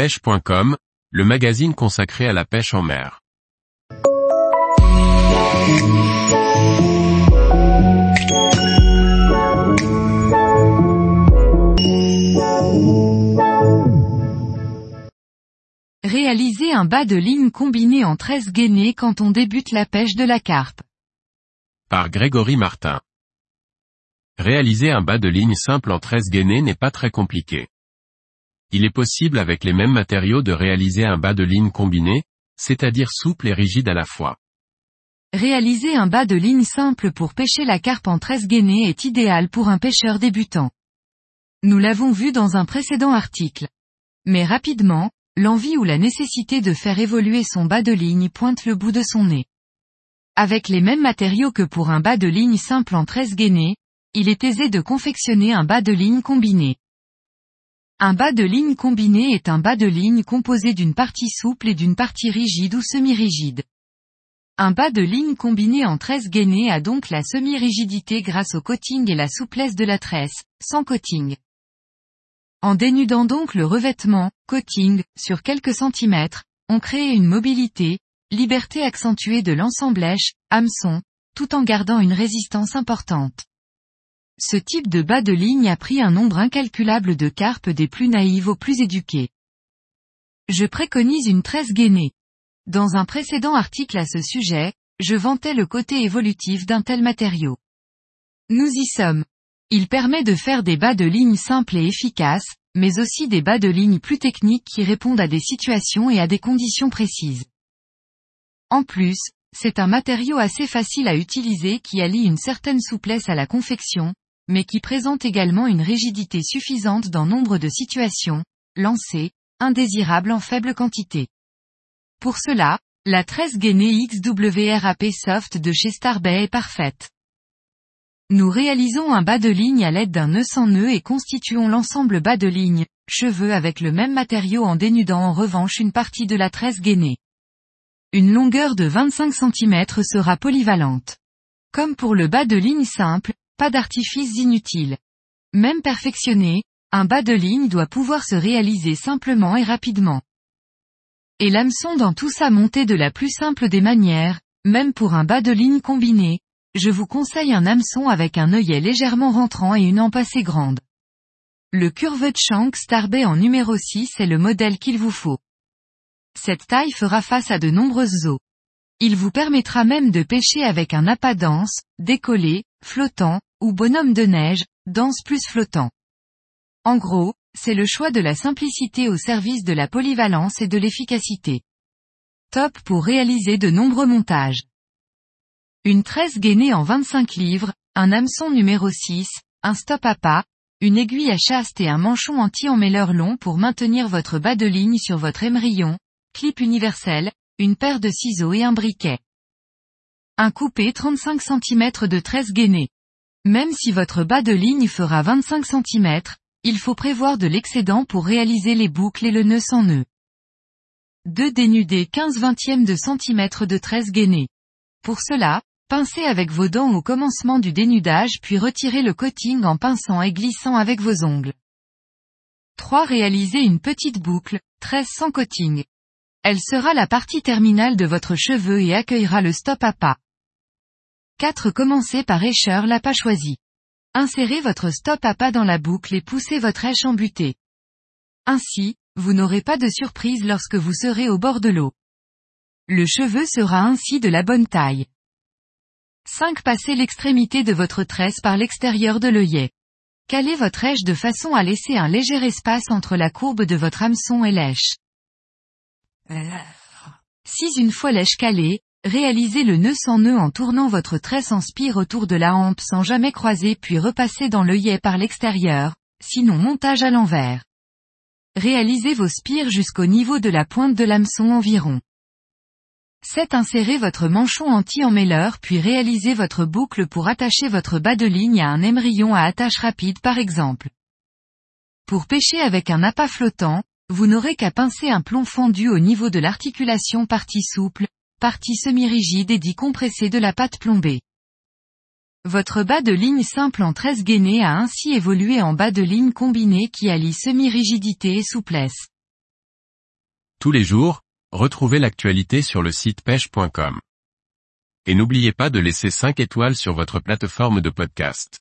pêche.com, le magazine consacré à la pêche en mer. Réaliser un bas de ligne combiné en 13 gainés quand on débute la pêche de la carpe. Par Grégory Martin. Réaliser un bas de ligne simple en 13 gainés n'est pas très compliqué. Il est possible avec les mêmes matériaux de réaliser un bas de ligne combiné, c'est-à-dire souple et rigide à la fois. Réaliser un bas de ligne simple pour pêcher la carpe en 13 gainés est idéal pour un pêcheur débutant. Nous l'avons vu dans un précédent article. Mais rapidement, l'envie ou la nécessité de faire évoluer son bas de ligne pointe le bout de son nez. Avec les mêmes matériaux que pour un bas de ligne simple en 13 gainés, il est aisé de confectionner un bas de ligne combiné. Un bas de ligne combiné est un bas de ligne composé d'une partie souple et d'une partie rigide ou semi-rigide. Un bas de ligne combiné en 13 gainés a donc la semi-rigidité grâce au coating et la souplesse de la tresse, sans coating. En dénudant donc le revêtement, coating, sur quelques centimètres, on crée une mobilité, liberté accentuée de l'ensemblèche, hameçon, tout en gardant une résistance importante. Ce type de bas de ligne a pris un nombre incalculable de carpes des plus naïves aux plus éduquées. Je préconise une tresse gainée. Dans un précédent article à ce sujet, je vantais le côté évolutif d'un tel matériau. Nous y sommes. Il permet de faire des bas de ligne simples et efficaces, mais aussi des bas de ligne plus techniques qui répondent à des situations et à des conditions précises. En plus, c'est un matériau assez facile à utiliser qui allie une certaine souplesse à la confection, mais qui présente également une rigidité suffisante dans nombre de situations, lancées, indésirables en faible quantité. Pour cela, la 13 gainée XWRAP Soft de chez Starbay est parfaite. Nous réalisons un bas de ligne à l'aide d'un nœud sans nœud et constituons l'ensemble bas de ligne, cheveux avec le même matériau en dénudant en revanche une partie de la 13 gainée. Une longueur de 25 cm sera polyvalente. Comme pour le bas de ligne simple, pas d'artifice inutile. Même perfectionné, un bas de ligne doit pouvoir se réaliser simplement et rapidement. Et l'hameçon dans tout ça monter de la plus simple des manières, même pour un bas de ligne combiné, je vous conseille un hameçon avec un œillet légèrement rentrant et une empassée grande. Le Curved Shank Starbay en numéro 6 est le modèle qu'il vous faut. Cette taille fera face à de nombreuses eaux. Il vous permettra même de pêcher avec un appât dense, décollé, flottant, ou bonhomme de neige, dense plus flottant. En gros, c'est le choix de la simplicité au service de la polyvalence et de l'efficacité. Top pour réaliser de nombreux montages. Une tresse gainée en 25 livres, un hameçon numéro 6, un stop à pas, une aiguille à chaste et un manchon anti-emmêleur long pour maintenir votre bas de ligne sur votre émerillon, clip universel, une paire de ciseaux et un briquet. Un coupé 35 cm de tresse gainée. Même si votre bas de ligne fera 25 cm, il faut prévoir de l'excédent pour réaliser les boucles et le nœud sans nœud. 2 dénudés 15 vingtièmes de centimètre de tresse gainée. Pour cela, pincez avec vos dents au commencement du dénudage puis retirez le coating en pinçant et glissant avec vos ongles. 3. Réalisez une petite boucle, 13 sans coating. Elle sera la partie terminale de votre cheveu et accueillera le stop à pas. 4. Commencez par écheur l'appât choisi. Insérez votre stop à pas dans la boucle et poussez votre éche en butée. Ainsi, vous n'aurez pas de surprise lorsque vous serez au bord de l'eau. Le cheveu sera ainsi de la bonne taille. 5. Passez l'extrémité de votre tresse par l'extérieur de l'œillet. Calez votre èche de façon à laisser un léger espace entre la courbe de votre hameçon et l'èche. 6. Une fois l'èche calée, Réalisez le nœud sans nœud en tournant votre tresse en spire autour de la hampe sans jamais croiser puis repasser dans l'œillet par l'extérieur, sinon montage à l'envers. Réalisez vos spires jusqu'au niveau de la pointe de l'hameçon environ. 7. Insérez votre manchon anti-emmêleur puis réalisez votre boucle pour attacher votre bas de ligne à un émerillon à attache rapide par exemple. Pour pêcher avec un appât flottant, vous n'aurez qu'à pincer un plomb fondu au niveau de l'articulation partie souple, partie semi-rigide et dit compressée de la pâte plombée. Votre bas de ligne simple en 13 gainés a ainsi évolué en bas de ligne combiné qui allie semi-rigidité et souplesse. Tous les jours, retrouvez l'actualité sur le site pêche.com. Et n'oubliez pas de laisser 5 étoiles sur votre plateforme de podcast.